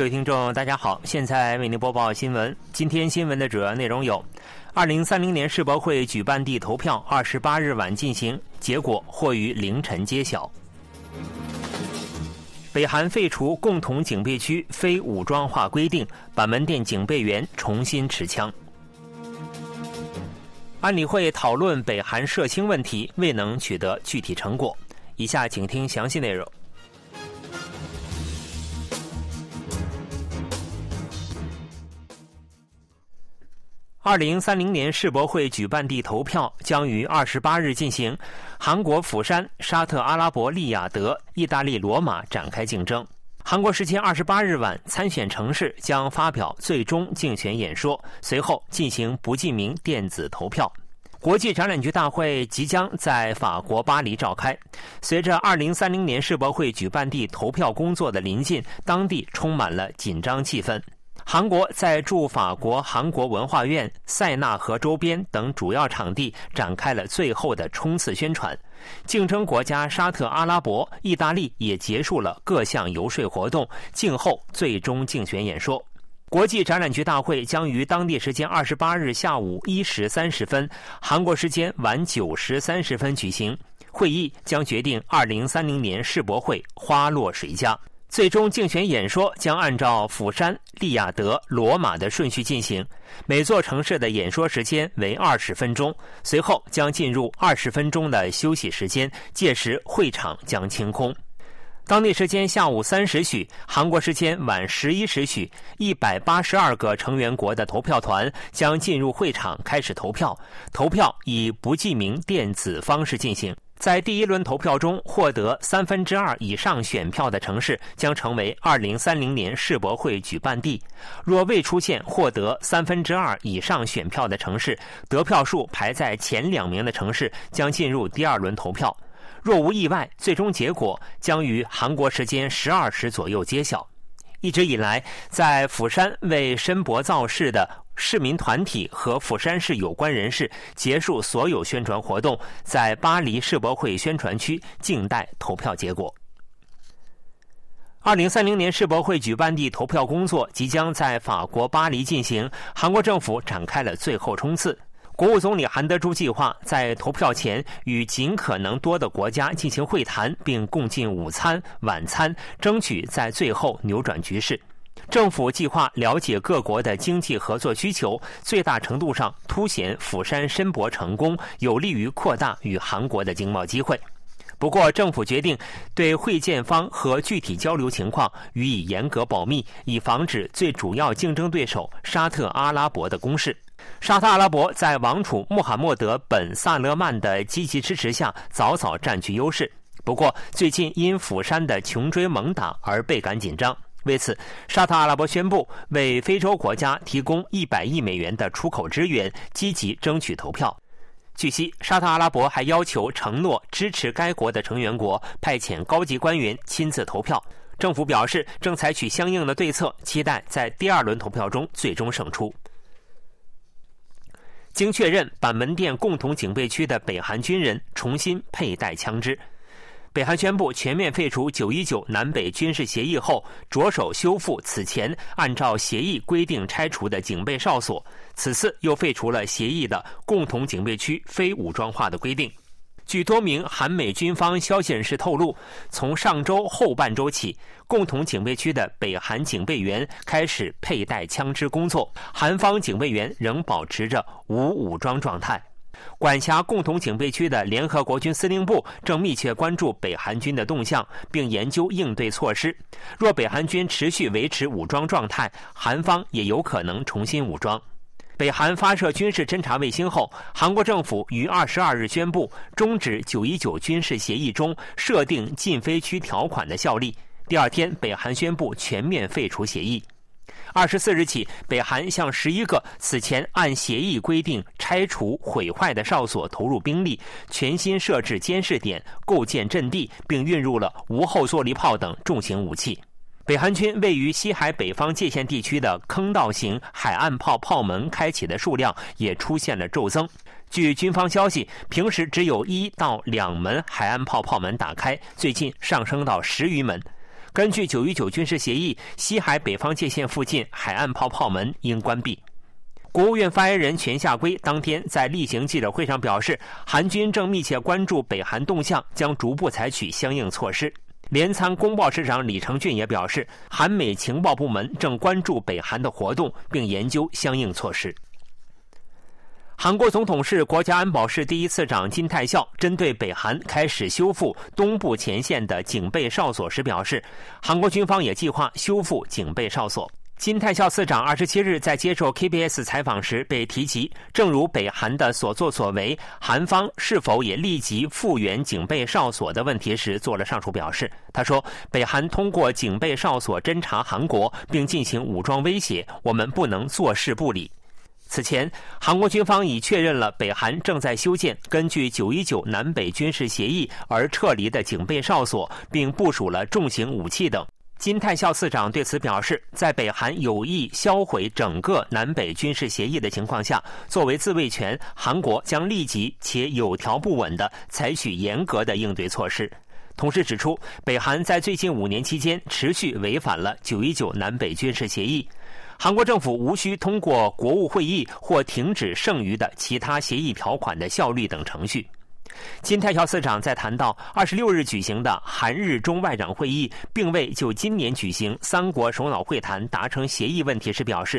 各位听众，大家好，现在为您播报新闻。今天新闻的主要内容有：二零三零年世博会举办地投票二十八日晚进行，结果或于凌晨揭晓。北韩废除共同警备区非武装化规定，板门店警备员重新持枪。安理会讨论北韩涉氢问题，未能取得具体成果。以下请听详细内容。二零三零年世博会举办地投票将于二十八日进行，韩国釜山、沙特阿拉伯利雅得、意大利罗马展开竞争。韩国时间二十八日晚，参选城市将发表最终竞选演说，随后进行不记名电子投票。国际展览局大会即将在法国巴黎召开。随着二零三零年世博会举办地投票工作的临近，当地充满了紧张气氛。韩国在驻法国韩国文化院、塞纳河周边等主要场地展开了最后的冲刺宣传。竞争国家沙特阿拉伯、意大利也结束了各项游说活动，静候最终竞选演说。国际展览局大会将于当地时间二十八日下午一时三十分，韩国时间晚九时三十分举行。会议将决定二零三零年世博会花落谁家。最终竞选演说将按照釜山、利雅得、罗马的顺序进行，每座城市的演说时间为二十分钟，随后将进入二十分钟的休息时间，届时会场将清空。当地时间下午三时许，韩国时间晚十一时许，一百八十二个成员国的投票团将进入会场开始投票，投票以不记名电子方式进行。在第一轮投票中获得三分之二以上选票的城市将成为二零三零年世博会举办地。若未出现获得三分之二以上选票的城市，得票数排在前两名的城市将进入第二轮投票。若无意外，最终结果将于韩国时间十二时左右揭晓。一直以来，在釜山为申博造势的。市民团体和釜山市有关人士结束所有宣传活动，在巴黎世博会宣传区静待投票结果。二零三零年世博会举办地投票工作即将在法国巴黎进行，韩国政府展开了最后冲刺。国务总理韩德洙计划在投票前与尽可能多的国家进行会谈，并共进午餐、晚餐，争取在最后扭转局势。政府计划了解各国的经济合作需求，最大程度上凸显釜山申博成功，有利于扩大与韩国的经贸机会。不过，政府决定对会见方和具体交流情况予以严格保密，以防止最主要竞争对手沙特阿拉伯的攻势。沙特阿拉伯在王储穆罕默德·本·萨勒曼的积极支持下，早早占据优势。不过，最近因釜山的穷追猛打而倍感紧张。为此，沙特阿拉伯宣布为非洲国家提供一百亿美元的出口支援，积极争取投票。据悉，沙特阿拉伯还要求承诺支持该国的成员国派遣高级官员亲自投票。政府表示正采取相应的对策，期待在第二轮投票中最终胜出。经确认，板门店共同警备区的北韩军人重新佩戴枪支。北韩宣布全面废除九一九南北军事协议后，着手修复此前按照协议规定拆除的警备哨所。此次又废除了协议的共同警备区非武装化的规定。据多名韩美军方消息人士透露，从上周后半周起，共同警备区的北韩警备员开始佩戴枪支工作，韩方警备员仍保持着无武装状态。管辖共同警备区的联合国军司令部正密切关注北韩军的动向，并研究应对措施。若北韩军持续维持武装状态，韩方也有可能重新武装。北韩发射军事侦察卫星后，韩国政府于二十二日宣布终止九一九军事协议中设定禁飞区条款的效力。第二天，北韩宣布全面废除协议。二十四日起，北韩向十一个此前按协议规定拆除毁坏的哨所投入兵力，全新设置监视点，构建阵地，并运入了无后坐力炮等重型武器。北韩军位于西海北方界限地区的坑道型海岸炮炮门开启的数量也出现了骤增。据军方消息，平时只有一到两门海岸炮炮门打开，最近上升到十余门。根据九一九军事协议，西海北方界线附近海岸炮炮门应关闭。国务院发言人全夏圭当天在例行记者会上表示，韩军正密切关注北韩动向，将逐步采取相应措施。联参公报市长李成俊也表示，韩美情报部门正关注北韩的活动，并研究相应措施。韩国总统室国家安保室第一次长金泰孝针对北韩开始修复东部前线的警备哨所时表示，韩国军方也计划修复警备哨所。金泰孝次长二十七日在接受 KBS 采访时被提及，正如北韩的所作所为，韩方是否也立即复原警备哨所的问题时，做了上述表示。他说：“北韩通过警备哨所侦察韩国，并进行武装威胁，我们不能坐视不理。”此前，韩国军方已确认了北韩正在修建根据九一九南北军事协议而撤离的警备哨所，并部署了重型武器等。金泰孝次长对此表示，在北韩有意销毁整个南北军事协议的情况下，作为自卫权，韩国将立即且有条不紊地采取严格的应对措施。同时指出，北韩在最近五年期间持续违反了九一九南北军事协议。韩国政府无需通过国务会议或停止剩余的其他协议条款的效率等程序。金泰孝司长在谈到二十六日举行的韩日中外长会议，并未就今年举行三国首脑会谈达成协议问题时表示，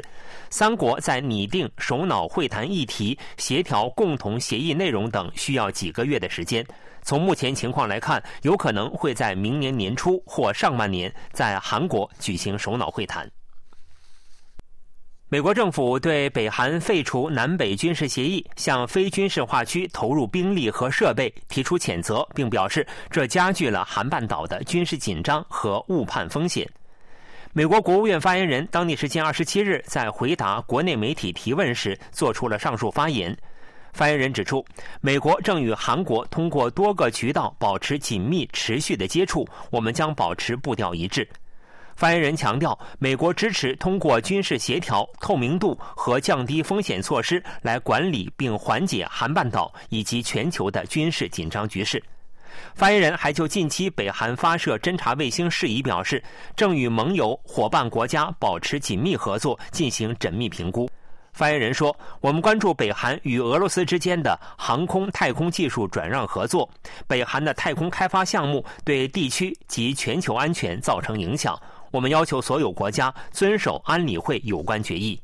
三国在拟定首脑会谈议题、协调共同协议内容等需要几个月的时间。从目前情况来看，有可能会在明年年初或上半年在韩国举行首脑会谈。美国政府对北韩废除南北军事协议、向非军事化区投入兵力和设备提出谴责，并表示这加剧了韩半岛的军事紧张和误判风险。美国国务院发言人当地时间二十七日在回答国内媒体提问时做出了上述发言。发言人指出，美国正与韩国通过多个渠道保持紧密持续的接触，我们将保持步调一致。发言人强调，美国支持通过军事协调、透明度和降低风险措施来管理并缓解韩半岛以及全球的军事紧张局势。发言人还就近期北韩发射侦察卫星事宜表示，正与盟友、伙伴国家保持紧密合作，进行缜密评估。发言人说：“我们关注北韩与俄罗斯之间的航空太空技术转让合作，北韩的太空开发项目对地区及全球安全造成影响。”我们要求所有国家遵守安理会有关决议。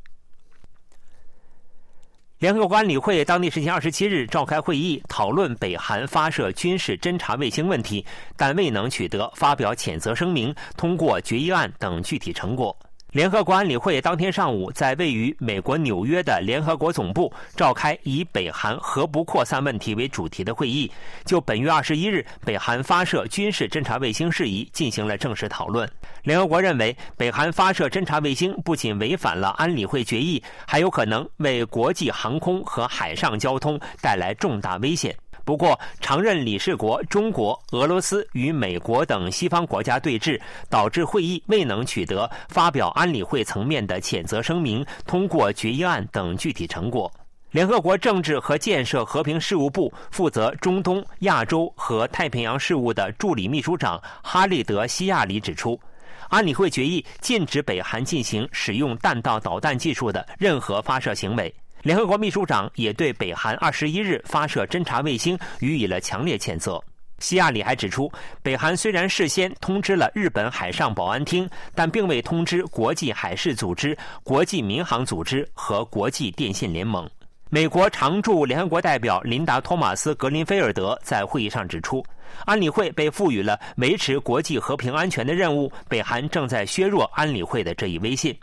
联合国安理会当地时间二十七日召开会议，讨论北韩发射军事侦察卫星问题，但未能取得发表谴责声明、通过决议案等具体成果。联合国安理会当天上午在位于美国纽约的联合国总部召开以北韩核不扩散问题为主题的会议，就本月二十一日北韩发射军事侦察卫星事宜进行了正式讨论。联合国认为，北韩发射侦察卫星不仅违反了安理会决议，还有可能为国际航空和海上交通带来重大危险。不过，常任理事国中国、俄罗斯与美国等西方国家对峙，导致会议未能取得发表安理会层面的谴责声明、通过决议案等具体成果。联合国政治和建设和平事务部负责中东、亚洲和太平洋事务的助理秘书长哈利德·西亚里指出，安理会决议禁止北韩进行使用弹道导弹技术的任何发射行为。联合国秘书长也对北韩二十一日发射侦察卫星予以了强烈谴责。西亚里还指出，北韩虽然事先通知了日本海上保安厅，但并未通知国际海事组织、国际民航组织和国际电信联盟。美国常驻联合国代表琳达·托马斯·格林菲尔德在会议上指出，安理会被赋予了维持国际和平安全的任务，北韩正在削弱安理会的这一威信。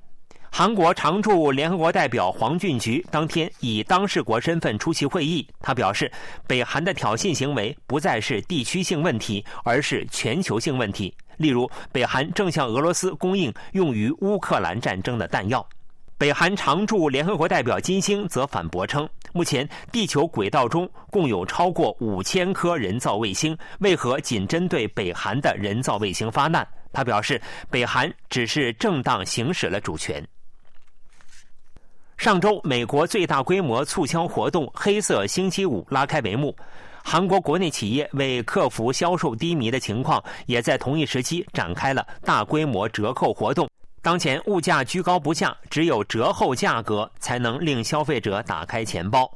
韩国常驻联合国代表黄俊菊当天以当事国身份出席会议。他表示，北韩的挑衅行为不再是地区性问题，而是全球性问题。例如，北韩正向俄罗斯供应用于乌克兰战争的弹药。北韩常驻联合国代表金星则反驳称，目前地球轨道中共有超过五千颗人造卫星，为何仅针对北韩的人造卫星发难？他表示，北韩只是正当行使了主权。上周，美国最大规模促销活动“黑色星期五”拉开帷幕。韩国国内企业为克服销售低迷的情况，也在同一时期展开了大规模折扣活动。当前物价居高不下，只有折后价格才能令消费者打开钱包。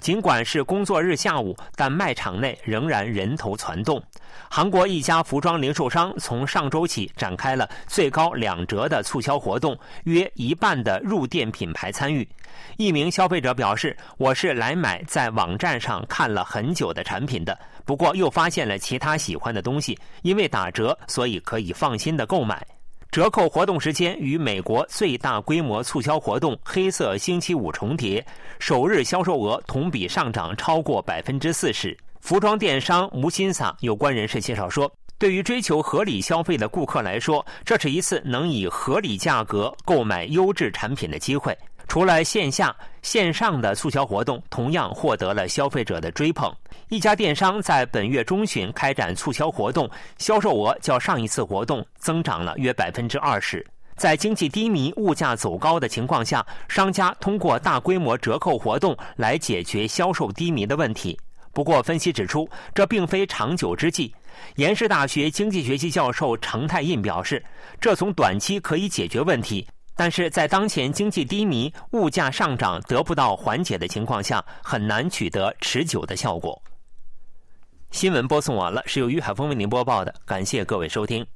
尽管是工作日下午，但卖场内仍然人头攒动。韩国一家服装零售商从上周起展开了最高两折的促销活动，约一半的入店品牌参与。一名消费者表示：“我是来买在网站上看了很久的产品的，不过又发现了其他喜欢的东西，因为打折，所以可以放心的购买。”折扣活动时间与美国最大规模促销活动“黑色星期五”重叠，首日销售额同比上涨超过百分之四十。服装电商无心撒有关人士介绍说，对于追求合理消费的顾客来说，这是一次能以合理价格购买优质产品的机会。除了线下、线上的促销活动，同样获得了消费者的追捧。一家电商在本月中旬开展促销活动，销售额较上一次活动增长了约百分之二十。在经济低迷、物价走高的情况下，商家通过大规模折扣活动来解决销售低迷的问题。不过，分析指出，这并非长久之计。延世大学经济学系教授程太印表示，这从短期可以解决问题，但是在当前经济低迷、物价上涨得不到缓解的情况下，很难取得持久的效果。新闻播送完了，是由于海峰为您播报的，感谢各位收听。